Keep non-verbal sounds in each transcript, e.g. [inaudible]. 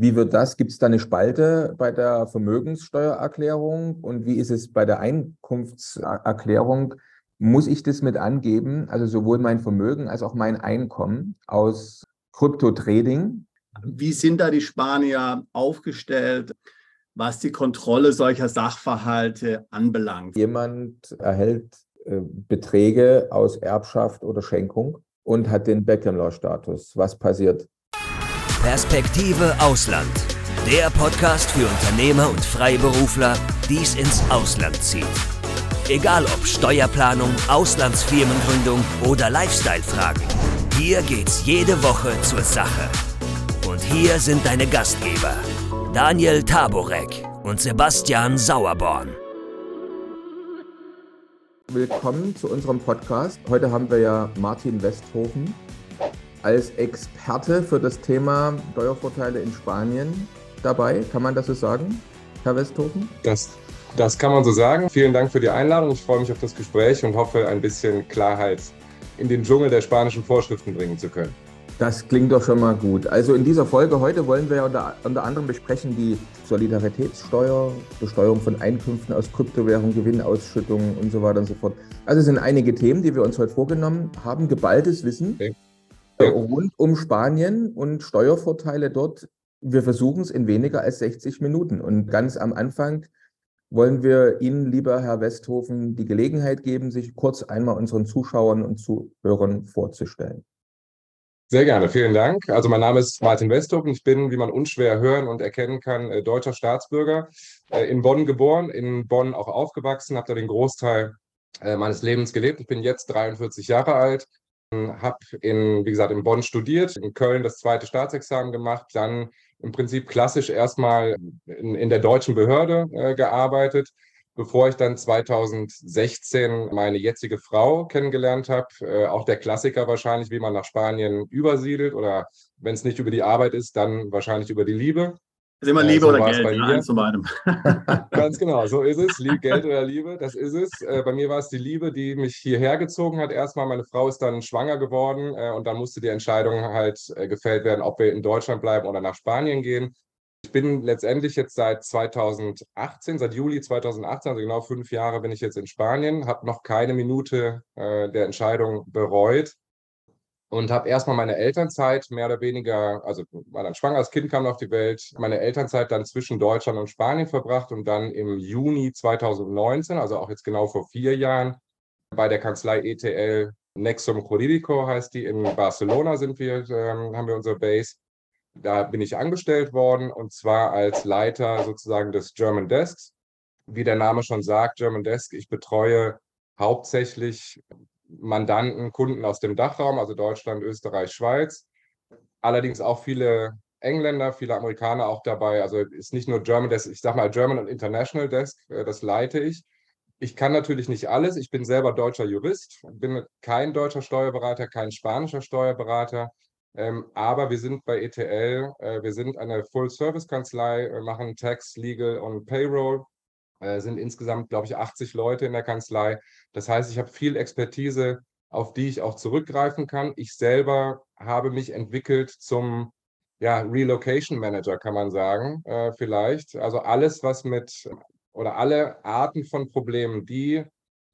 Wie wird das? Gibt es da eine Spalte bei der Vermögenssteuererklärung und wie ist es bei der Einkunftserklärung? Muss ich das mit angeben, also sowohl mein Vermögen als auch mein Einkommen aus Krypto-Trading? Wie sind da die Spanier aufgestellt, was die Kontrolle solcher Sachverhalte anbelangt? Jemand erhält äh, Beträge aus Erbschaft oder Schenkung und hat den Beckham-Law-Status. Was passiert? Perspektive Ausland. Der Podcast für Unternehmer und Freiberufler, die es ins Ausland zieht. Egal ob Steuerplanung, Auslandsfirmengründung oder Lifestyle-Fragen. Hier geht's jede Woche zur Sache. Und hier sind deine Gastgeber, Daniel Taborek und Sebastian Sauerborn. Willkommen zu unserem Podcast. Heute haben wir ja Martin Westhofen als Experte für das Thema Steuervorteile in Spanien dabei. Kann man das so sagen, Herr Westhofen? Das, das kann man so sagen. Vielen Dank für die Einladung. Ich freue mich auf das Gespräch und hoffe, ein bisschen Klarheit in den Dschungel der spanischen Vorschriften bringen zu können. Das klingt doch schon mal gut. Also in dieser Folge heute wollen wir unter, unter anderem besprechen die Solidaritätssteuer, Besteuerung von Einkünften aus Kryptowährungen, Gewinnausschüttungen und so weiter und so fort. Also es sind einige Themen, die wir uns heute vorgenommen haben. Geballtes Wissen. Okay rund um Spanien und Steuervorteile dort. Wir versuchen es in weniger als 60 Minuten. Und ganz am Anfang wollen wir Ihnen, lieber Herr Westhofen, die Gelegenheit geben, sich kurz einmal unseren Zuschauern und Zuhörern vorzustellen. Sehr gerne, vielen Dank. Also mein Name ist Martin Westhofen. Ich bin, wie man unschwer hören und erkennen kann, äh, deutscher Staatsbürger, äh, in Bonn geboren, in Bonn auch aufgewachsen, habe da den Großteil äh, meines Lebens gelebt. Ich bin jetzt 43 Jahre alt, habe in, wie gesagt, in Bonn studiert, in Köln das zweite Staatsexamen gemacht, dann im Prinzip klassisch erstmal in, in der deutschen Behörde äh, gearbeitet, bevor ich dann 2016 meine jetzige Frau kennengelernt habe. Äh, auch der Klassiker wahrscheinlich, wie man nach Spanien übersiedelt oder wenn es nicht über die Arbeit ist, dann wahrscheinlich über die Liebe. Ist immer Liebe äh, so oder Geld, bei mir. zu beidem. [laughs] [laughs] Ganz genau, so ist es. Lieb, Geld oder Liebe, das ist es. Äh, bei mir war es die Liebe, die mich hierher gezogen hat. Erstmal, meine Frau ist dann schwanger geworden äh, und dann musste die Entscheidung halt äh, gefällt werden, ob wir in Deutschland bleiben oder nach Spanien gehen. Ich bin letztendlich jetzt seit 2018, seit Juli 2018, also genau fünf Jahre bin ich jetzt in Spanien, habe noch keine Minute der Entscheidung bereut und habe erstmal meine Elternzeit mehr oder weniger, also war dann schwanger, das Kind kam auf die Welt, meine Elternzeit dann zwischen Deutschland und Spanien verbracht und dann im Juni 2019, also auch jetzt genau vor vier Jahren, bei der Kanzlei ETL Nexum Jurídico heißt die, in Barcelona sind wir, ähm, haben wir unsere Base. Da bin ich angestellt worden und zwar als Leiter sozusagen des German Desks. Wie der Name schon sagt, German Desk, ich betreue hauptsächlich Mandanten, Kunden aus dem Dachraum, also Deutschland, Österreich, Schweiz. Allerdings auch viele Engländer, viele Amerikaner auch dabei. Also ist nicht nur German Desk, ich sage mal German und International Desk, äh, das leite ich. Ich kann natürlich nicht alles. Ich bin selber deutscher Jurist, bin kein deutscher Steuerberater, kein spanischer Steuerberater. Ähm, aber wir sind bei ETL, äh, wir sind eine Full-Service-Kanzlei, machen Tax, Legal und Payroll äh, sind insgesamt, glaube ich, 80 Leute in der Kanzlei. Das heißt, ich habe viel Expertise, auf die ich auch zurückgreifen kann. Ich selber habe mich entwickelt zum ja, Relocation Manager, kann man sagen, äh, vielleicht. Also alles, was mit oder alle Arten von Problemen, die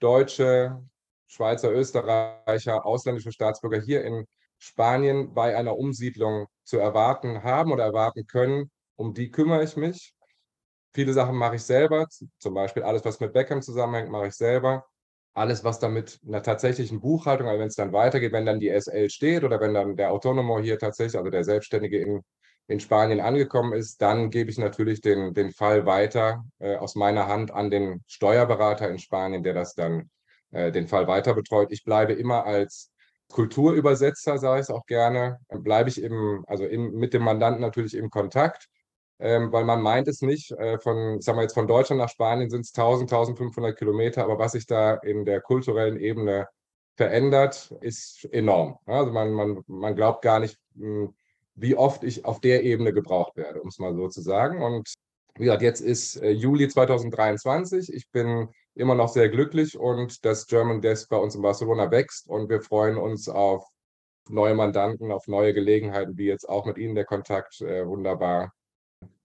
Deutsche, Schweizer, Österreicher, ausländische Staatsbürger hier in Spanien bei einer Umsiedlung zu erwarten haben oder erwarten können, um die kümmere ich mich. Viele Sachen mache ich selber, zum Beispiel alles, was mit Beckham zusammenhängt, mache ich selber. Alles, was dann mit einer tatsächlichen Buchhaltung, also wenn es dann weitergeht, wenn dann die SL steht oder wenn dann der Autonomo hier tatsächlich, also der Selbstständige in, in Spanien angekommen ist, dann gebe ich natürlich den, den Fall weiter äh, aus meiner Hand an den Steuerberater in Spanien, der das dann äh, den Fall weiter betreut. Ich bleibe immer als Kulturübersetzer, sage ich es auch gerne, bleibe ich eben, also im, mit dem Mandanten natürlich im Kontakt ähm, weil man meint es nicht. Äh, von, sagen wir jetzt von Deutschland nach Spanien sind es 1000, 1500 Kilometer, aber was sich da in der kulturellen Ebene verändert, ist enorm. Also man, man, man glaubt gar nicht, hm, wie oft ich auf der Ebene gebraucht werde, um es mal so zu sagen. Und wie gesagt, jetzt ist äh, Juli 2023. Ich bin immer noch sehr glücklich und das German Desk bei uns in Barcelona wächst und wir freuen uns auf neue Mandanten, auf neue Gelegenheiten, wie jetzt auch mit Ihnen der Kontakt äh, wunderbar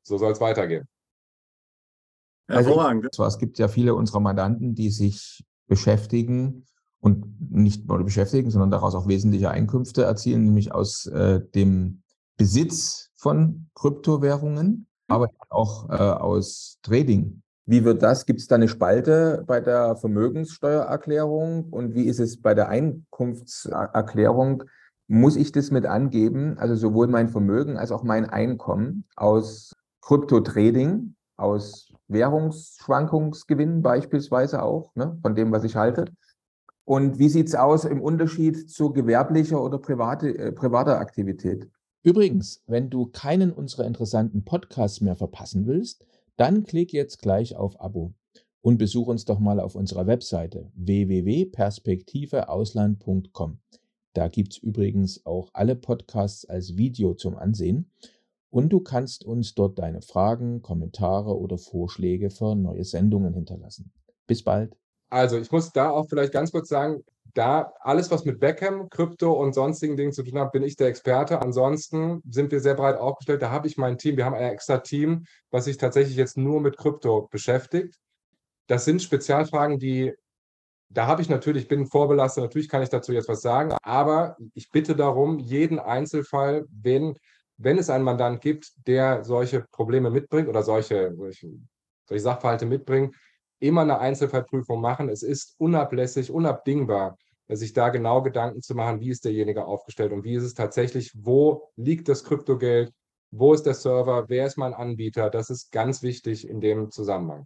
so soll es weitergehen. Hervorragend. Also, es gibt ja viele unserer Mandanten, die sich beschäftigen und nicht nur beschäftigen, sondern daraus auch wesentliche Einkünfte erzielen, nämlich aus äh, dem Besitz von Kryptowährungen, aber auch äh, aus Trading. Wie wird das? Gibt es da eine Spalte bei der Vermögenssteuererklärung und wie ist es bei der Einkunftserklärung? Muss ich das mit angeben, also sowohl mein Vermögen als auch mein Einkommen aus Kryptotrading, aus Währungsschwankungsgewinnen beispielsweise auch, ne, von dem, was ich halte? Und wie sieht es aus im Unterschied zu gewerblicher oder private, äh, privater Aktivität? Übrigens, wenn du keinen unserer interessanten Podcasts mehr verpassen willst, dann klick jetzt gleich auf Abo und besuch uns doch mal auf unserer Webseite www.perspektiveausland.com. Da gibt es übrigens auch alle Podcasts als Video zum Ansehen und du kannst uns dort deine Fragen, Kommentare oder Vorschläge für neue Sendungen hinterlassen. Bis bald. Also ich muss da auch vielleicht ganz kurz sagen, da alles, was mit Beckham, Krypto und sonstigen Dingen zu tun hat, bin ich der Experte. Ansonsten sind wir sehr breit aufgestellt. Da habe ich mein Team. Wir haben ein extra Team, was sich tatsächlich jetzt nur mit Krypto beschäftigt. Das sind Spezialfragen, die, da habe ich natürlich, bin vorbelastet, natürlich kann ich dazu jetzt was sagen, aber ich bitte darum, jeden Einzelfall, wenn, wenn es einen Mandant gibt, der solche Probleme mitbringt oder solche, solche, solche Sachverhalte mitbringt, immer eine Einzelfallprüfung machen. Es ist unablässig, unabdingbar, sich da genau Gedanken zu machen, wie ist derjenige aufgestellt und wie ist es tatsächlich, wo liegt das Kryptogeld, wo ist der Server, wer ist mein Anbieter. Das ist ganz wichtig in dem Zusammenhang.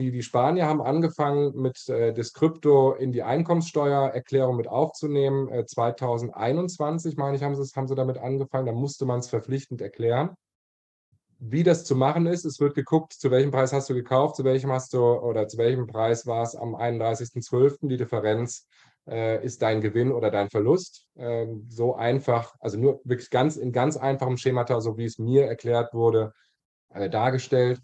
Die, die Spanier haben angefangen, mit äh, das Krypto in die Einkommenssteuererklärung mit aufzunehmen. Äh, 2021, meine ich, haben sie, haben sie damit angefangen. Da musste man es verpflichtend erklären wie das zu machen ist. Es wird geguckt, zu welchem Preis hast du gekauft, zu welchem hast du oder zu welchem Preis war es am 31.12. Die Differenz äh, ist dein Gewinn oder dein Verlust. Ähm, so einfach, also nur wirklich ganz in ganz einfachem Schemata, so wie es mir erklärt wurde, äh, dargestellt.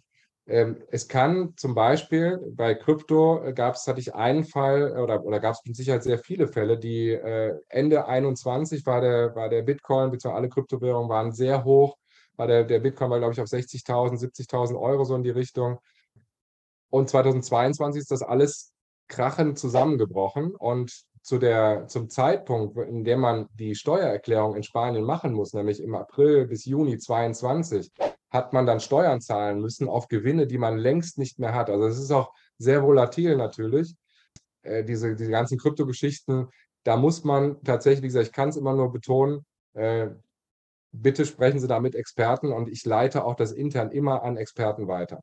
Ähm, es kann zum Beispiel bei Krypto äh, gab es, hatte ich einen Fall oder, oder gab es mit Sicherheit sehr viele Fälle, die äh, Ende 21 war der, war der Bitcoin, beziehungsweise alle Kryptowährungen waren sehr hoch war der, der Bitcoin war, glaube ich, auf 60.000, 70.000 Euro so in die Richtung. Und 2022 ist das alles krachend zusammengebrochen. Und zu der, zum Zeitpunkt, in dem man die Steuererklärung in Spanien machen muss, nämlich im April bis Juni 2022, hat man dann Steuern zahlen müssen auf Gewinne, die man längst nicht mehr hat. Also es ist auch sehr volatil natürlich. Äh, diese, diese ganzen Kryptogeschichten, da muss man tatsächlich, ich kann es immer nur betonen, äh, bitte sprechen Sie da mit Experten und ich leite auch das intern immer an Experten weiter.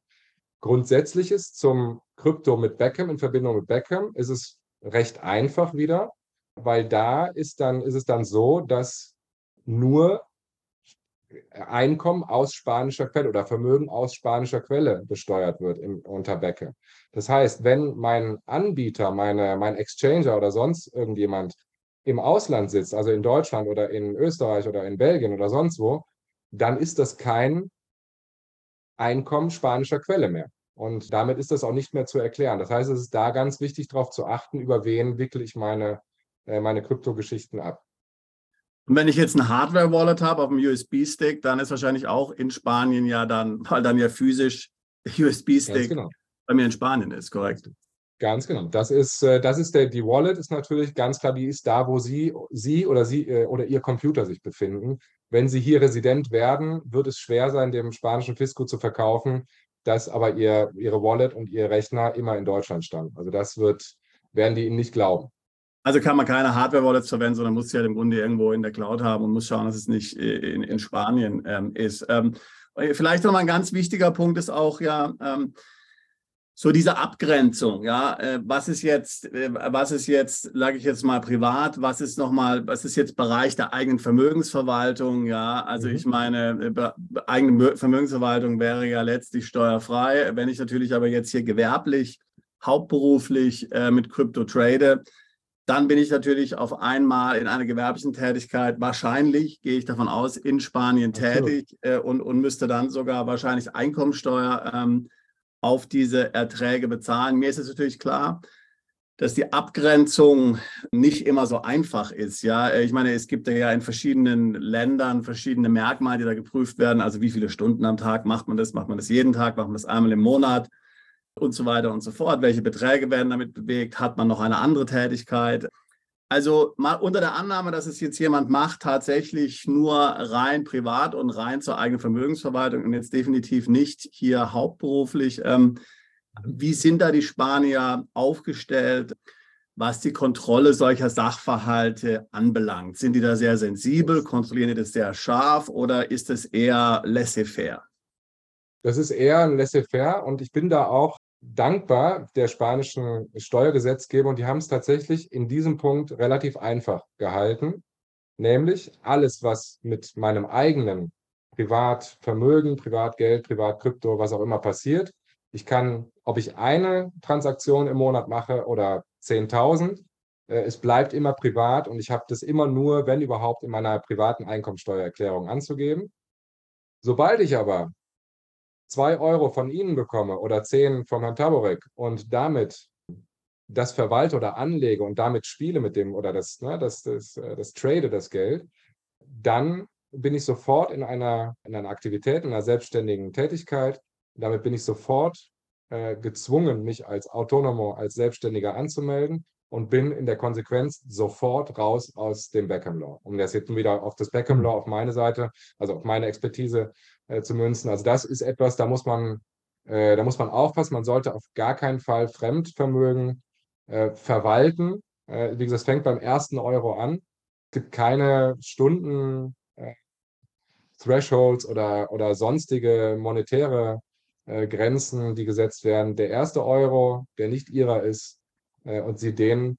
Grundsätzliches zum Krypto mit Beckham in Verbindung mit Beckham ist es recht einfach wieder, weil da ist dann ist es dann so, dass nur Einkommen aus spanischer Quelle oder Vermögen aus spanischer Quelle besteuert wird im, unter Beckham. Das heißt, wenn mein Anbieter, meine, mein Exchanger oder sonst irgendjemand im Ausland sitzt, also in Deutschland oder in Österreich oder in Belgien oder sonst wo, dann ist das kein Einkommen spanischer Quelle mehr. Und damit ist das auch nicht mehr zu erklären. Das heißt, es ist da ganz wichtig, darauf zu achten, über wen wickle ich meine, äh, meine Kryptogeschichten ab. Und wenn ich jetzt ein Hardware-Wallet habe auf dem USB-Stick, dann ist wahrscheinlich auch in Spanien ja dann, weil dann ja physisch USB-Stick genau. bei mir in Spanien ist, korrekt? Ganz genau. Das ist, äh, das ist der, die Wallet ist natürlich ganz klar, die ist da, wo Sie, Sie oder Sie äh, oder Ihr Computer sich befinden. Wenn Sie hier Resident werden, wird es schwer sein, dem spanischen Fisco zu verkaufen, dass aber Ihr, Ihre Wallet und Ihr Rechner immer in Deutschland standen. Also das wird, werden die Ihnen nicht glauben. Also kann man keine Hardware-Wallets verwenden, sondern muss sie halt im Grunde irgendwo in der Cloud haben und muss schauen, dass es nicht äh, in, in Spanien ähm, ist. Ähm, vielleicht noch mal ein ganz wichtiger Punkt ist auch ja, ähm, so diese Abgrenzung, ja, äh, was ist jetzt, äh, was ist jetzt, sage ich jetzt mal privat, was ist nochmal, was ist jetzt Bereich der eigenen Vermögensverwaltung, ja, also mhm. ich meine, äh, eigene Vermögensverwaltung wäre ja letztlich steuerfrei, wenn ich natürlich aber jetzt hier gewerblich, hauptberuflich äh, mit Krypto trade, dann bin ich natürlich auf einmal in einer gewerblichen Tätigkeit wahrscheinlich, gehe ich davon aus, in Spanien tätig äh, und, und müsste dann sogar wahrscheinlich Einkommensteuer ähm, auf diese Erträge bezahlen. Mir ist es natürlich klar, dass die Abgrenzung nicht immer so einfach ist. Ja, ich meine, es gibt ja in verschiedenen Ländern verschiedene Merkmale, die da geprüft werden. Also wie viele Stunden am Tag macht man das? Macht man das jeden Tag? Macht man das einmal im Monat? Und so weiter und so fort. Welche Beträge werden damit bewegt? Hat man noch eine andere Tätigkeit? Also mal unter der Annahme, dass es jetzt jemand macht, tatsächlich nur rein privat und rein zur eigenen Vermögensverwaltung und jetzt definitiv nicht hier hauptberuflich. Ähm, wie sind da die Spanier aufgestellt, was die Kontrolle solcher Sachverhalte anbelangt? Sind die da sehr sensibel? Kontrollieren die das sehr scharf oder ist es eher laissez-faire? Das ist eher laissez-faire und ich bin da auch dankbar der spanischen Steuergesetzgeber und die haben es tatsächlich in diesem Punkt relativ einfach gehalten, nämlich alles, was mit meinem eigenen Privatvermögen, Privatgeld, Privatkrypto, was auch immer passiert, ich kann, ob ich eine Transaktion im Monat mache oder 10.000, äh, es bleibt immer privat und ich habe das immer nur, wenn überhaupt, in meiner privaten Einkommensteuererklärung anzugeben. Sobald ich aber zwei Euro von Ihnen bekomme oder zehn vom Herrn Taborek und damit das verwalte oder anlege und damit spiele mit dem oder das, ne, das, das, äh, das trade das Geld, dann bin ich sofort in einer, in einer Aktivität, in einer selbstständigen Tätigkeit, damit bin ich sofort äh, gezwungen, mich als Autonomo, als Selbstständiger anzumelden und bin in der Konsequenz sofort raus aus dem Beckham Law. Um das jetzt wieder auf das Beckham Law auf meine Seite, also auf meine Expertise äh, zu münzen. Also das ist etwas, da muss man, äh, da muss man aufpassen. Man sollte auf gar keinen Fall Fremdvermögen äh, verwalten. Äh, wie gesagt, es fängt beim ersten Euro an. Es gibt keine Stunden äh, Thresholds oder, oder sonstige monetäre äh, Grenzen, die gesetzt werden. Der erste Euro, der nicht ihrer ist, äh, und sie den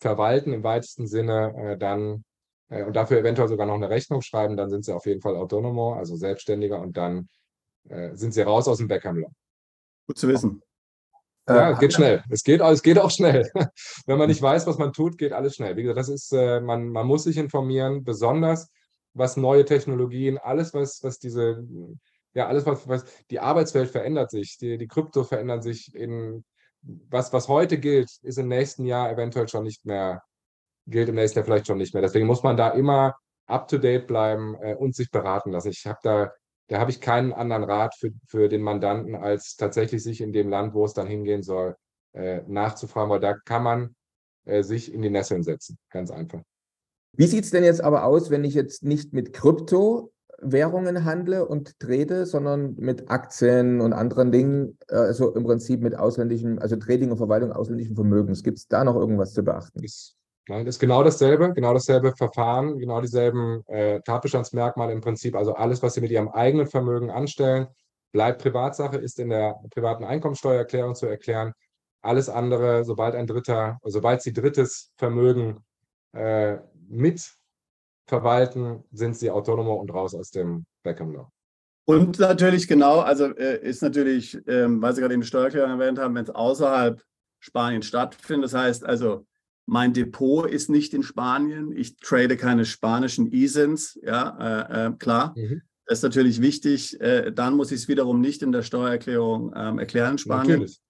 verwalten im weitesten Sinne, äh, dann äh, und dafür eventuell sogar noch eine Rechnung schreiben, dann sind sie auf jeden Fall autonomo, also selbstständiger und dann äh, sind sie raus aus dem Beckham Law. Gut zu wissen. Ja, es geht schnell. Es geht, es geht auch schnell. [laughs] Wenn man nicht weiß, was man tut, geht alles schnell. Wie gesagt, das ist, äh, man, man muss sich informieren, besonders was neue Technologien, alles, was, was diese ja, alles, was, was die Arbeitswelt verändert sich, die, die Krypto verändern sich in was, was heute gilt, ist im nächsten Jahr eventuell schon nicht mehr, gilt im nächsten Jahr vielleicht schon nicht mehr. Deswegen muss man da immer up to date bleiben äh, und sich beraten lassen. Ich habe da, da habe ich keinen anderen Rat für, für den Mandanten, als tatsächlich sich in dem Land, wo es dann hingehen soll, äh, nachzufragen, weil da kann man äh, sich in die Nesseln setzen. Ganz einfach. Wie sieht es denn jetzt aber aus, wenn ich jetzt nicht mit Krypto Währungen handle und trade, sondern mit Aktien und anderen Dingen, also im Prinzip mit ausländischen, also Trading und Verwaltung ausländischen Vermögens. Gibt es da noch irgendwas zu beachten? Ist, nein, ist genau dasselbe, genau dasselbe Verfahren, genau dieselben äh, Tatbestandsmerkmale im Prinzip. Also alles, was Sie mit Ihrem eigenen Vermögen anstellen, bleibt Privatsache, ist in der privaten Einkommensteuererklärung zu erklären. Alles andere, sobald ein Dritter, sobald Sie drittes Vermögen äh, mit verwalten, sind sie autonomer und raus aus dem Beckham Law. Und natürlich genau, also äh, ist natürlich, ähm, weil Sie gerade den Steuererklärung erwähnt haben, wenn es außerhalb Spanien stattfindet, das heißt also, mein Depot ist nicht in Spanien, ich trade keine spanischen ISINs, ja, äh, äh, klar. Mhm. Das ist natürlich wichtig. Äh, dann muss ich es wiederum nicht in der Steuererklärung ähm, erklären Spanien. Natürlich.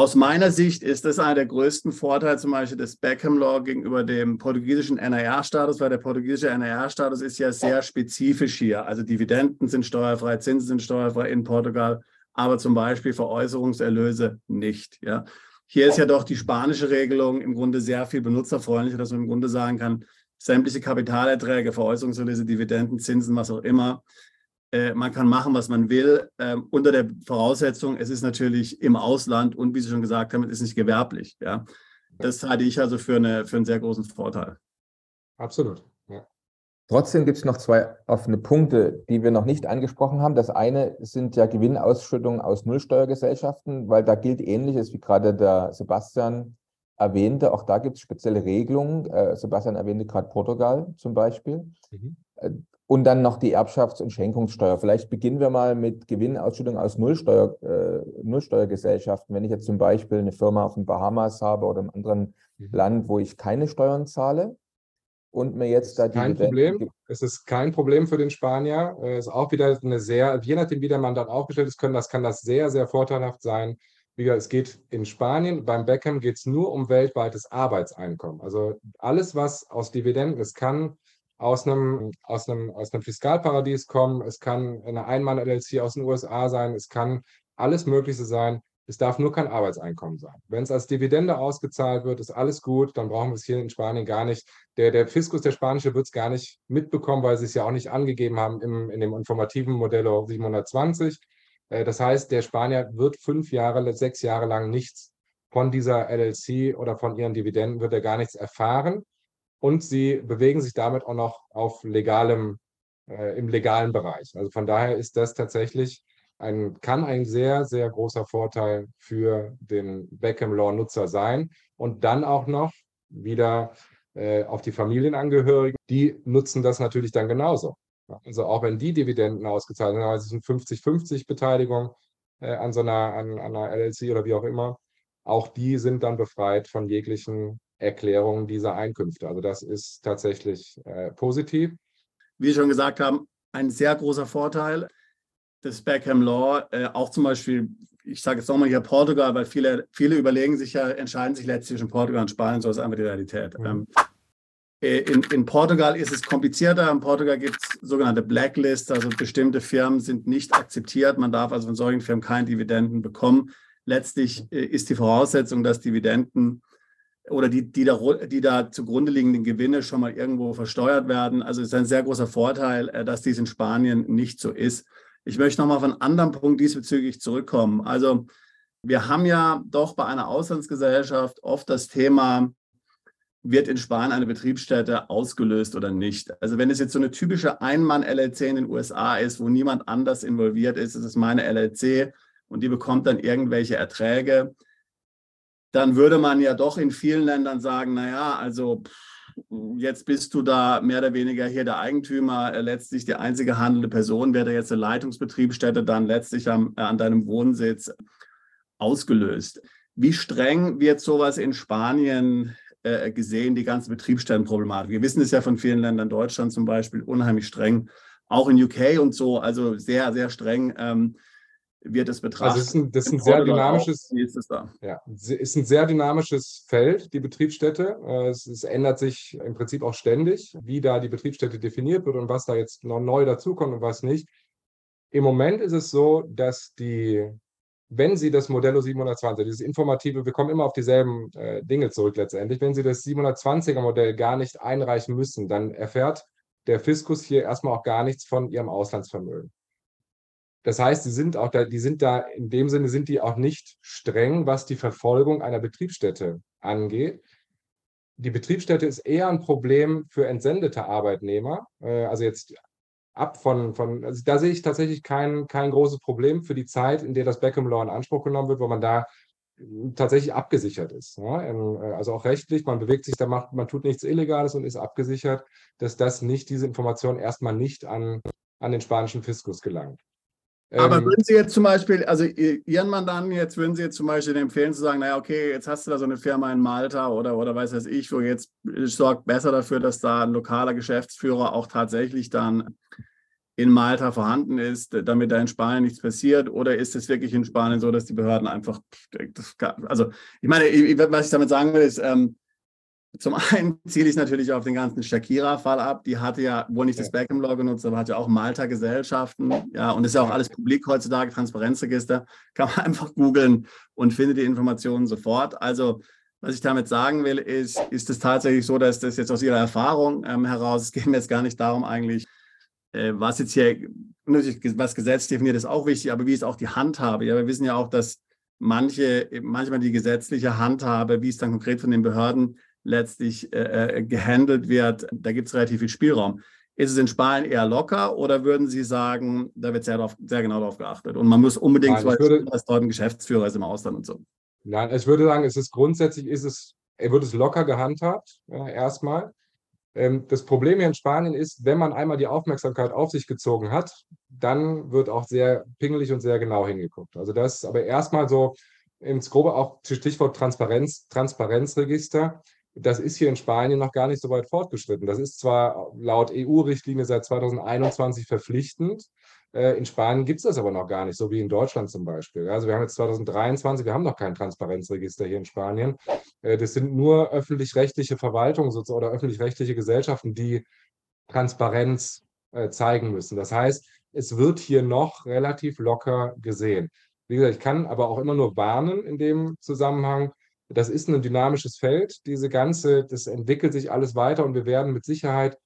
Aus meiner Sicht ist das einer der größten Vorteile zum Beispiel des Beckham Law gegenüber dem portugiesischen NRR-Status, weil der portugiesische NRR-Status ist ja sehr spezifisch hier. Also Dividenden sind steuerfrei, Zinsen sind steuerfrei in Portugal, aber zum Beispiel Veräußerungserlöse nicht. Ja. Hier ist ja doch die spanische Regelung im Grunde sehr viel benutzerfreundlicher, dass man im Grunde sagen kann, sämtliche Kapitalerträge, Veräußerungserlöse, Dividenden, Zinsen, was auch immer, äh, man kann machen, was man will, äh, unter der Voraussetzung, es ist natürlich im Ausland und wie Sie schon gesagt haben, es ist nicht gewerblich. Ja? Das halte ich also für, eine, für einen sehr großen Vorteil. Absolut. Ja. Trotzdem gibt es noch zwei offene Punkte, die wir noch nicht angesprochen haben. Das eine sind ja Gewinnausschüttungen aus Nullsteuergesellschaften, weil da gilt Ähnliches, wie gerade der Sebastian erwähnte. Auch da gibt es spezielle Regelungen. Äh, Sebastian erwähnte gerade Portugal zum Beispiel. Mhm. Äh, und dann noch die Erbschafts- und Schenkungssteuer. Vielleicht beginnen wir mal mit Gewinnausschüttung aus Nullsteuer, äh, Nullsteuergesellschaften. Wenn ich jetzt zum Beispiel eine Firma auf den Bahamas habe oder im anderen mhm. Land, wo ich keine Steuern zahle und mir jetzt da die. Kein Problem. Es ist kein Problem für den Spanier. Es ist auch wieder eine sehr, je nachdem, wie der Mandat aufgestellt ist, können das, kann das sehr, sehr vorteilhaft sein, wie gesagt, es geht in Spanien, beim Beckham geht es nur um weltweites Arbeitseinkommen. Also alles, was aus Dividenden, es kann aus einem, aus einem, aus einem Fiskalparadies kommen, es kann eine Einmann-LLC aus den USA sein, es kann alles Mögliche sein. Es darf nur kein Arbeitseinkommen sein. Wenn es als Dividende ausgezahlt wird, ist alles gut, dann brauchen wir es hier in Spanien gar nicht. Der, der Fiskus, der Spanische, wird es gar nicht mitbekommen, weil sie es ja auch nicht angegeben haben im, in dem informativen Modello 720. Äh, das heißt, der Spanier wird fünf Jahre, sechs Jahre lang nichts von dieser LLC oder von ihren Dividenden, wird er gar nichts erfahren. Und sie bewegen sich damit auch noch auf legalem, äh, im legalen Bereich. Also von daher ist das tatsächlich ein, kann ein sehr, sehr großer Vorteil für den Beckham Law-Nutzer sein. Und dann auch noch wieder äh, auf die Familienangehörigen, die nutzen das natürlich dann genauso. Also auch wenn die Dividenden ausgezahlt sind, also es ist eine 50-50 Beteiligung äh, an so einer, an, an einer LLC oder wie auch immer, auch die sind dann befreit von jeglichen Erklärungen dieser Einkünfte. Also das ist tatsächlich äh, positiv. Wie Sie schon gesagt haben, ein sehr großer Vorteil des Beckham Law, äh, auch zum Beispiel, ich sage jetzt nochmal hier Portugal, weil viele, viele überlegen sich ja, entscheiden sich letztlich zwischen Portugal und Spanien, so ist einfach die Realität. Mhm. Ähm, äh, in, in, Portugal ist es komplizierter. In Portugal gibt es sogenannte Blacklists, also bestimmte Firmen sind nicht akzeptiert. Man darf also von solchen Firmen keine Dividenden bekommen. Letztlich äh, ist die Voraussetzung, dass Dividenden oder die, die, da, die da zugrunde liegenden Gewinne schon mal irgendwo versteuert werden. Also es ist ein sehr großer Vorteil, äh, dass dies in Spanien nicht so ist. Ich möchte nochmal auf einen anderen Punkt diesbezüglich zurückkommen. Also wir haben ja doch bei einer Auslandsgesellschaft oft das Thema, wird in Spanien eine Betriebsstätte ausgelöst oder nicht. Also wenn es jetzt so eine typische Einmann-LLC in den USA ist, wo niemand anders involviert ist, ist es meine LLC und die bekommt dann irgendwelche Erträge, dann würde man ja doch in vielen Ländern sagen, naja, also jetzt bist du da mehr oder weniger hier der Eigentümer, äh, letztlich die einzige handelnde Person, wäre jetzt eine Leitungsbetriebsstätte dann letztlich am, äh, an deinem Wohnsitz ausgelöst. Wie streng wird sowas in Spanien äh, gesehen, die ganze Betriebsstättenproblematik? Wir wissen es ja von vielen Ländern, Deutschland zum Beispiel, unheimlich streng, auch in UK und so, also sehr, sehr streng. Ähm, wird es betrachtet. Also ist ein, das ist ein sehr dynamisches, ist es da? Ja, ist ein sehr dynamisches Feld, die Betriebsstätte. Äh, es, es, ändert sich im Prinzip auch ständig, wie da die Betriebsstätte definiert wird und was da jetzt noch neu dazukommt und was nicht. Im Moment ist es so, dass die, wenn Sie das Modello 720, dieses informative, wir kommen immer auf dieselben äh, Dinge zurück letztendlich, wenn Sie das 720er Modell gar nicht einreichen müssen, dann erfährt der Fiskus hier erstmal auch gar nichts von Ihrem Auslandsvermögen. Das heißt, die sind auch da, die sind da, in dem Sinne sind die auch nicht streng, was die Verfolgung einer Betriebsstätte angeht. Die Betriebsstätte ist eher ein Problem für entsendete Arbeitnehmer. Äh, also jetzt ab von, von also da sehe ich tatsächlich kein, kein großes Problem für die Zeit, in der das Beckham Law in Anspruch genommen wird, wo man da tatsächlich abgesichert ist. Äh, also auch rechtlich, man bewegt sich, da macht, man tut nichts Illegales und ist abgesichert, dass das nicht, diese Information erstmal nicht an, an den spanischen Fiskus gelangt. Aber ähm, würden Sie jetzt zum Beispiel, also Ihren Mandanten jetzt, würden Sie jetzt zum Beispiel empfehlen zu sagen, naja, okay, jetzt hast du da so eine Firma in Malta oder, oder weiß was ich, wo jetzt sorgt besser dafür, dass da ein lokaler Geschäftsführer auch tatsächlich dann in Malta vorhanden ist, damit da in Spanien nichts passiert? Oder ist es wirklich in Spanien so, dass die Behörden einfach, also ich meine, was ich damit sagen will, ist, ähm, zum einen [laughs] ziele ich natürlich auf den ganzen Shakira-Fall ab. Die hatte ja wohl nicht das Beckham-Law genutzt, aber hat ja auch Malta-Gesellschaften. Ja, und ist ja auch alles publik heutzutage, Transparenzregister. [laughs] Kann man einfach googeln und findet die Informationen sofort. Also, was ich damit sagen will, ist, ist es tatsächlich so, dass das jetzt aus Ihrer Erfahrung ähm, heraus, es geht mir jetzt gar nicht darum, eigentlich, äh, was jetzt hier, was Gesetz definiert, ist auch wichtig, aber wie ist auch die Handhabe? Ja, wir wissen ja auch, dass manche, manchmal die gesetzliche Handhabe, wie es dann konkret von den Behörden letztlich äh, äh, gehandelt wird, da gibt es relativ viel Spielraum. Ist es in Spanien eher locker oder würden Sie sagen, da wird sehr, drauf, sehr genau darauf geachtet und man muss unbedingt, Nein, weil würde, es dort ein Geschäftsführer ist im Ausland und so? Nein, ich würde sagen, es ist grundsätzlich, ist es, wird es locker gehandhabt, ja, erstmal. Ähm, das Problem hier in Spanien ist, wenn man einmal die Aufmerksamkeit auf sich gezogen hat, dann wird auch sehr pingelig und sehr genau hingeguckt. Also das ist aber erstmal so ins Grobe auch Stichwort Transparenz, Transparenzregister das ist hier in Spanien noch gar nicht so weit fortgeschritten. Das ist zwar laut EU-Richtlinie seit 2021 verpflichtend, Äh, in Spanien gibt es das aber noch gar nicht, so wie in Deutschland zum Beispiel. Also wir haben jetzt 2023, wir haben noch kein Transparenzregister hier in Spanien. Äh, das sind nur öffentlich-rechtliche Verwaltungen oder öffentlich-rechtliche Gesellschaften, die Transparenz äh, zeigen müssen. Das heißt, es wird hier noch relativ locker gesehen. Wie gesagt, ich kann aber auch immer nur warnen in dem Zusammenhang. Das ist ein dynamisches Feld. Diese ganze, das entwickelt sich alles weiter und wir werden mit Sicherheit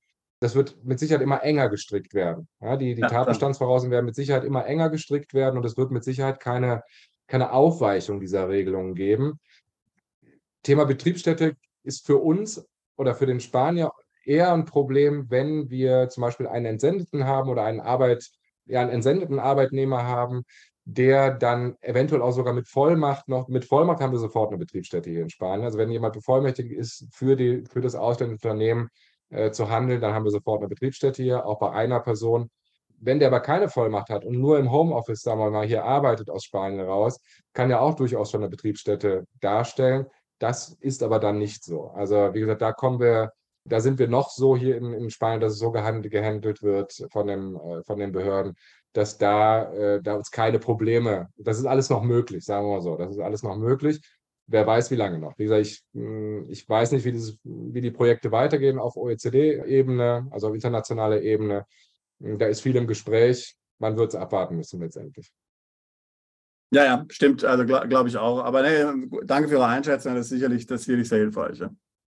das wird mit Sicherheit immer enger gestrickt werden. Ja, die die ja, Tatbestandsvoraussetzungen werden mit Sicherheit immer enger gestrickt werden und es wird mit Sicherheit keine, keine Aufweichung dieser Regelungen geben. Thema Betriebsstätte ist für uns oder für den Spanier eher ein Problem, wenn wir zum Beispiel einen Entsendeten haben oder einen, Arbeit, ja, einen entsendeten Arbeitnehmer haben, der dann eventuell auch sogar mit Vollmacht noch, mit Vollmacht haben wir sofort eine Betriebsstätte hier in Spanien. Also wenn jemand bevollmächtigt ist für, die, für das ausländische Unternehmen, äh, zu handeln, dann haben wir sofort eine Betriebsstätte hier, auch bei einer Person. Wenn der aber keine Vollmacht hat und nur im Homeoffice, sagen wir mal, hier arbeitet aus Spanien raus, kann er auch durchaus schon eine Betriebsstätte darstellen. Das ist aber dann nicht so. Also wie gesagt, da kommen wir, da sind wir noch so hier in, in Spanien, dass es so gehandelt, gehandelt wird von, dem, äh, von den Behörden, dass da, äh, da uns keine Probleme, das ist alles noch möglich, sagen wir mal so, das ist alles noch möglich wer weiß, wie lange noch. Wie gesagt, ich, hm, ich weiß nicht, wie, dieses, wie die Projekte weitergehen auf OECD-Ebene, also auf internationaler Ebene. Hm, da ist viel im Gespräch. Man wird es abwarten müssen letztendlich. Ja, ja, stimmt. Also glaube glaub ich auch. Aber nee, danke für Ihre Einschätzung. Das ist sicherlich, das ist sicherlich sehr hilfreich. Ja.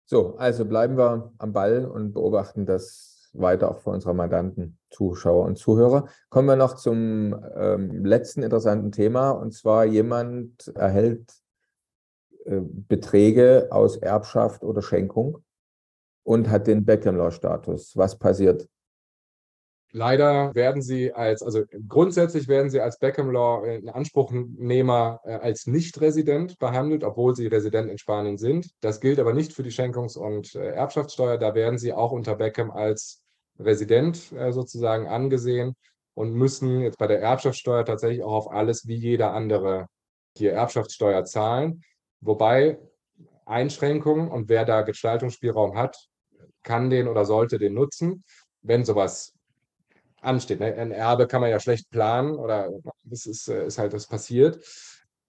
So, also bleiben wir am Ball und beobachten das weiter auch für unsere Mandanten, Zuschauer und Zuhörer. Kommen wir noch zum ähm, letzten interessanten Thema. Und zwar jemand erhält äh, Beträge aus Erbschaft oder Schenkung und hat den Beckham-Law-Status. Was passiert? Leider werden sie als, also grundsätzlich werden sie als Beckham Law äh, Anspruchnehmer äh, als Nicht-Resident behandelt, obwohl sie Resident in Spanien sind. Das gilt aber nicht für die Schenkungs- und Erbschaftssteuer. Da werden sie auch unter Beckham als Resident sozusagen angesehen und müssen jetzt bei der Erbschaftssteuer tatsächlich auch auf alles wie jeder andere hier Erbschaftssteuer zahlen. Wobei Einschränkungen und wer da Gestaltungsspielraum hat, kann den oder sollte den nutzen, wenn sowas ansteht. Ne? Ein Erbe kann man ja schlecht planen oder das ist, äh, ist halt das passiert.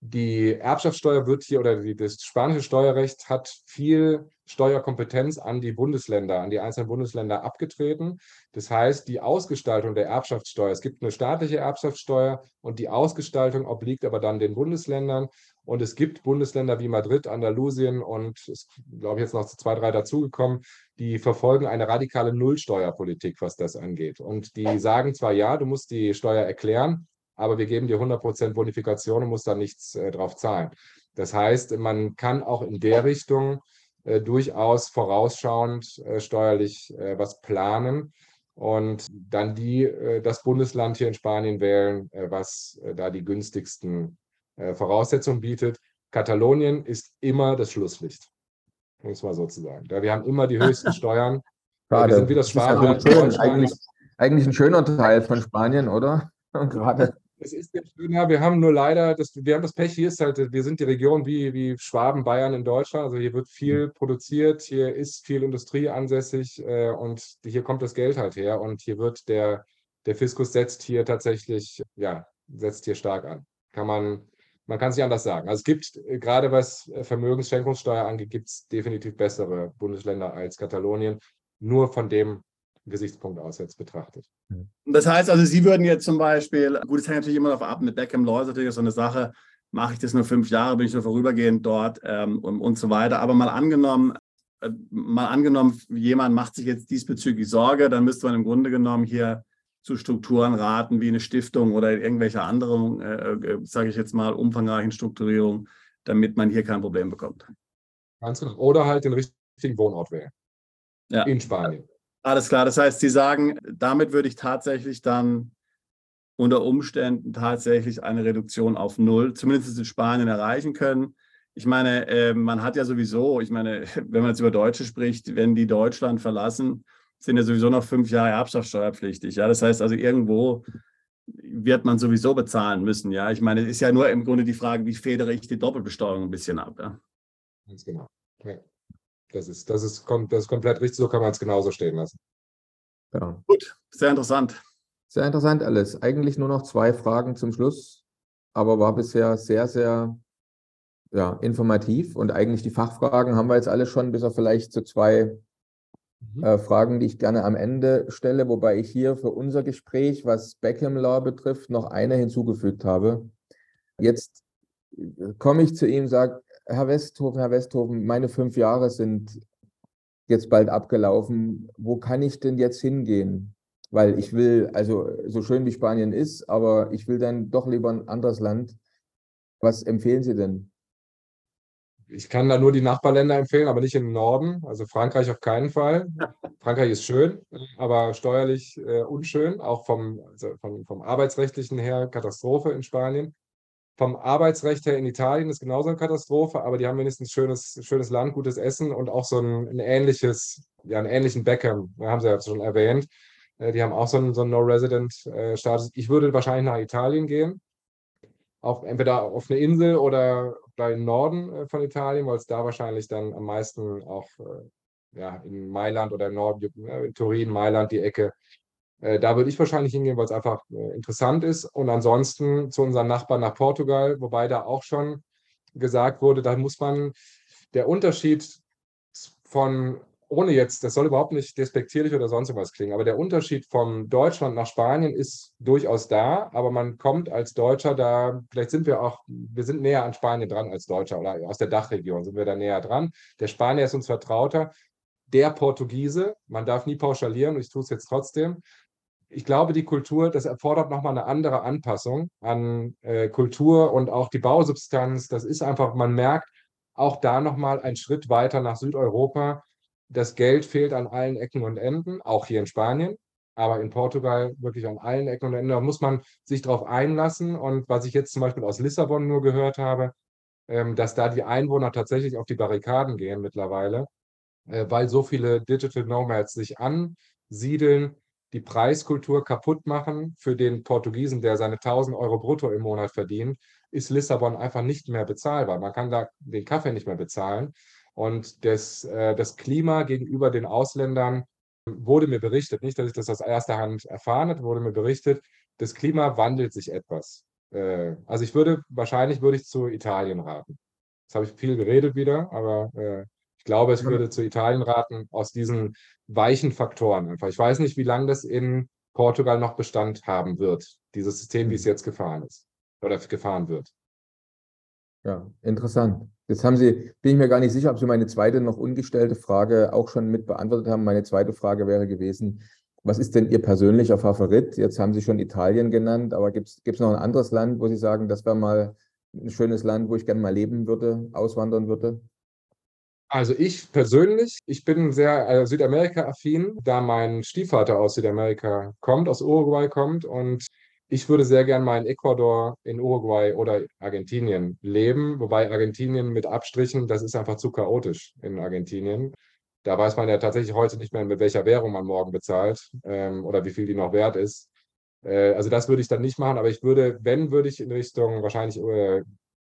Die Erbschaftssteuer wird hier oder die, das spanische Steuerrecht hat viel Steuerkompetenz an die Bundesländer, an die einzelnen Bundesländer abgetreten. Das heißt, die Ausgestaltung der Erbschaftssteuer, es gibt eine staatliche Erbschaftssteuer und die Ausgestaltung obliegt aber dann den Bundesländern. Und es gibt Bundesländer wie Madrid, Andalusien und es glaube ich jetzt noch zwei, drei dazugekommen, die verfolgen eine radikale Nullsteuerpolitik, was das angeht. Und die sagen zwar, ja, du musst die Steuer erklären, aber wir geben dir 100% Bonifikation und musst da nichts äh, drauf zahlen. Das heißt, man kann auch in der Richtung äh, durchaus vorausschauend äh, steuerlich äh, was planen und dann die, äh, das Bundesland hier in Spanien wählen, äh, was da die günstigsten äh, Voraussetzungen bietet. Katalonien ist immer das Schlusslicht, muss man sozusagen. Ja, wir haben immer die höchsten [laughs] Steuern. Gerade. Wir sind wie das Schwabenland. Ja eigentlich, eigentlich ein schöner Teil von Spanien, oder? [laughs] Gerade. Es ist ja schön, ja, wir haben nur leider, das, wir haben das Pech, hier ist halt, wir sind die Region wie, wie Schwaben, Bayern in Deutschland. Also hier wird viel mhm. produziert, hier ist viel Industrie ansässig äh, und hier kommt das Geld halt her und hier wird der, der Fiskus setzt hier tatsächlich, ja, setzt hier stark an. Kann man, man kann es nicht anders sagen. Also es gibt, äh, gerade was äh, Vermögensschenkungssteuer angeht, gibt es definitiv bessere Bundesländer als Katalonien, nur von dem Gesichtspunkt aus jetzt betrachtet. Mhm. Das heißt also, Sie würden jetzt zum Beispiel, gut, es hängt natürlich immer darauf ab, mit Beckham Law ist natürlich so eine Sache, mache ich das nur fünf Jahre, bin ich nur vorübergehend dort ähm, und, und so weiter. Aber mal angenommen, äh, mal angenommen, jemand macht sich jetzt diesbezüglich Sorge, dann müsste man im Grunde genommen hier zu Strukturen raten, wie eine Stiftung oder irgendwelche anderen, äh, äh, sage ich jetzt mal, umfangreichen Strukturierungen, damit man hier kein Problem bekommt. Ganz genau. Oder halt den richtigen Wohnort wählen. Ja. In Spanien. Alles klar. Das heißt, Sie sagen, damit würde ich tatsächlich dann unter Umständen tatsächlich eine Reduktion auf Null, zumindest in Spanien, erreichen können. Ich meine, äh, man hat ja sowieso, ich meine, [laughs] wenn man jetzt über Deutsche spricht, wenn die Deutschland verlassen, sind ja sowieso noch fünf Jahre erbschaftssteuerpflichtig. Ja, das heißt also, irgendwo wird man sowieso bezahlen müssen. Ja, ich meine, es ist ja nur im Grunde die Frage, wie federe ich die Doppelbesteuerung ein bisschen ab. Ja? Ganz genau. Ja. Das, ist, das, ist, das ist komplett richtig, so kann man es genauso stehen lassen. Ja. Gut, sehr interessant. Sehr interessant alles. Eigentlich nur noch zwei Fragen zum Schluss, aber war bisher sehr, sehr ja, informativ. Und eigentlich die Fachfragen haben wir jetzt alle schon, bis auf vielleicht so zwei mhm. äh, Fragen, die ich gerne am Ende stelle, wobei ich hier für unser Gespräch, was Beckham Law betrifft, noch eine hinzugefügt habe. Jetzt komme ich zu ihm, sage, Herr Westhofen, Herr Westhofen, meine fünf Jahre sind jetzt bald abgelaufen. Wo kann ich denn jetzt hingehen? Weil ich will, also so schön wie Spanien ist, aber ich will dann doch lieber ein anderes Land. Was empfehlen Sie denn? Ich kann da nur die Nachbarländer empfehlen, aber nicht im Norden. Also Frankreich auf keinen Fall. Frankreich ist schön, aber steuerlich äh, unschön, auch vom, also vom, vom Arbeitsrechtlichen her Katastrophe in Spanien. Vom Arbeitsrecht her in Italien ist genauso eine Katastrophe, aber die haben wenigstens schönes, schönes Land, gutes Essen und auch so ein, ein ähnliches, ja, einen ähnlichen Beckham, haben Sie ja schon erwähnt. Äh, die haben auch so einen, so einen No-Resident-Status. Ich würde wahrscheinlich nach Italien gehen. Auch entweder auf eine Insel oder im Norden äh, von Italien, weil es da wahrscheinlich dann am meisten auch äh, ja, in Mailand oder im Norden, in Turin, Mailand, die Ecke, äh, da würde ich wahrscheinlich hingehen, weil es einfach interessant ist. Und ansonsten zu unseren Nachbarn nach Portugal, wobei da auch schon gesagt wurde, da muss man der Unterschied von, ohne jetzt, das soll überhaupt nicht despektierlich oder sonst was klingen, aber der Unterschied von Deutschland nach Spanien ist durchaus da, aber man kommt als Deutscher da, vielleicht sind wir auch, wir sind näher an Spanien dran als Deutscher oder aus der Dachregion sind wir da näher dran. Der Spanier ist uns vertrauter. Der Portugiese, man darf nie pauschalieren, ich tue es jetzt trotzdem, ich glaube, die Kultur, das erfordert nochmal eine andere Anpassung an äh, Kultur und auch die Bausubstanz. Das ist einfach, man merkt auch da nochmal einen Schritt weiter nach Südeuropa. Das Geld fehlt an allen Ecken und Enden, auch hier in Spanien, aber in Portugal wirklich an allen Ecken und Enden. Da muss man sich darauf einlassen. Und was ich jetzt zum Beispiel aus Lissabon nur gehört habe, ähm, dass da die Einwohner tatsächlich auf die Barrikaden gehen mittlerweile, äh, weil so viele Digital Nomads sich ansiedeln die Preiskultur kaputt machen für den Portugiesen, der seine 1000 Euro brutto im Monat verdient, ist Lissabon einfach nicht mehr bezahlbar. Man kann da den Kaffee nicht mehr bezahlen. Und das, äh, das Klima gegenüber den Ausländern wurde mir berichtet, nicht, dass ich das aus erster Hand erfahren habe, wurde mir berichtet, das Klima wandelt sich etwas. Äh, also ich würde, wahrscheinlich würde ich zu Italien raten. Jetzt habe ich viel geredet wieder, aber äh, ich glaube, es würde zu Italien raten, aus diesen weichen Faktoren einfach. Ich weiß nicht, wie lange das in Portugal noch Bestand haben wird, dieses System, wie es jetzt gefahren ist oder gefahren wird. Ja, interessant. Jetzt haben Sie, bin ich mir gar nicht sicher, ob Sie meine zweite noch ungestellte Frage auch schon mit beantwortet haben. Meine zweite Frage wäre gewesen, was ist denn Ihr persönlicher Favorit? Jetzt haben Sie schon Italien genannt, aber gibt es noch ein anderes Land, wo Sie sagen, das wäre mal ein schönes Land, wo ich gerne mal leben würde, auswandern würde? Also ich persönlich, ich bin sehr äh, Südamerika-affin, da mein Stiefvater aus Südamerika kommt, aus Uruguay kommt und ich würde sehr gern mal in Ecuador, in Uruguay oder Argentinien leben, wobei Argentinien mit Abstrichen, das ist einfach zu chaotisch in Argentinien. Da weiß man ja tatsächlich heute nicht mehr, mit welcher Währung man morgen bezahlt ähm, oder wie viel die noch wert ist. Äh, also das würde ich dann nicht machen, aber ich würde, wenn, würde ich in Richtung wahrscheinlich äh,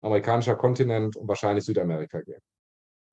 amerikanischer Kontinent und wahrscheinlich Südamerika gehen.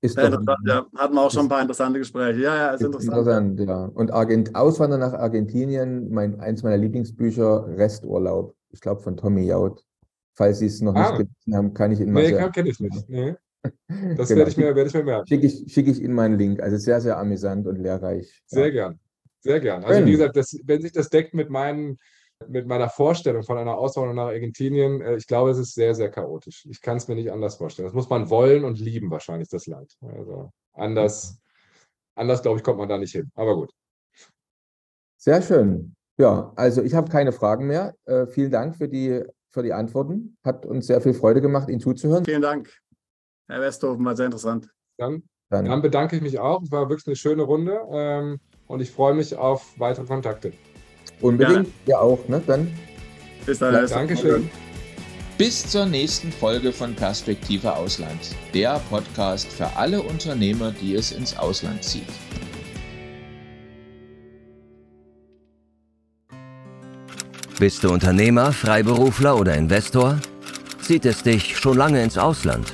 Ist ja, doch, ja, hatten wir auch schon ein paar interessante Gespräche. Ja, ja, ist, ist interessant. interessant. ja. Und Argent Auswandern nach Argentinien, mein, eins meiner Lieblingsbücher, Resturlaub. Ich glaube von Tommy Jaud. Falls Sie es noch ah. nicht gelesen haben, kann ich Ihnen mal Nee, kenne ich nicht. Nee. [laughs] Das genau. werde ich, mir, werd ich mir merken. Schicke ich, schick ich Ihnen meinen Link. Also sehr, sehr amüsant und lehrreich. Sehr ja. gern. Sehr gern. Also, wie gesagt, das, wenn sich das deckt mit meinen mit meiner Vorstellung von einer Auswanderung nach Argentinien, äh, ich glaube, es ist sehr, sehr chaotisch. Ich kann es mir nicht anders vorstellen. Das muss man wollen und lieben, wahrscheinlich, das Land. Also anders, anders glaube ich, kommt man da nicht hin. Aber gut. Sehr schön. Ja, also ich habe keine Fragen mehr. Äh, vielen Dank für die, für die Antworten. Hat uns sehr viel Freude gemacht, Ihnen zuzuhören. Vielen Dank, Herr Westhofen, war sehr interessant. Dann, dann. dann bedanke ich mich auch. Es war wirklich eine schöne Runde ähm, und ich freue mich auf weitere Kontakte. Unbedingt, ja, ja auch, ne? Dann. Bis dann. Dankeschön. Bis zur nächsten Folge von Perspektive Ausland, der Podcast für alle Unternehmer, die es ins Ausland zieht. Bist du Unternehmer, Freiberufler oder Investor? Zieht es dich schon lange ins Ausland?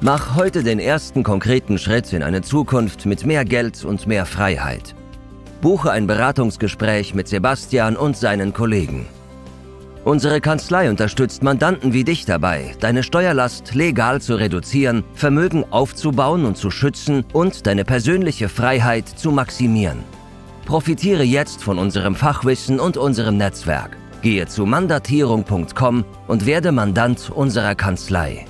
Mach heute den ersten konkreten Schritt in eine Zukunft mit mehr Geld und mehr Freiheit. Buche ein Beratungsgespräch mit Sebastian und seinen Kollegen. Unsere Kanzlei unterstützt Mandanten wie dich dabei, deine Steuerlast legal zu reduzieren, Vermögen aufzubauen und zu schützen und deine persönliche Freiheit zu maximieren. Profitiere jetzt von unserem Fachwissen und unserem Netzwerk. Gehe zu mandatierung.com und werde Mandant unserer Kanzlei.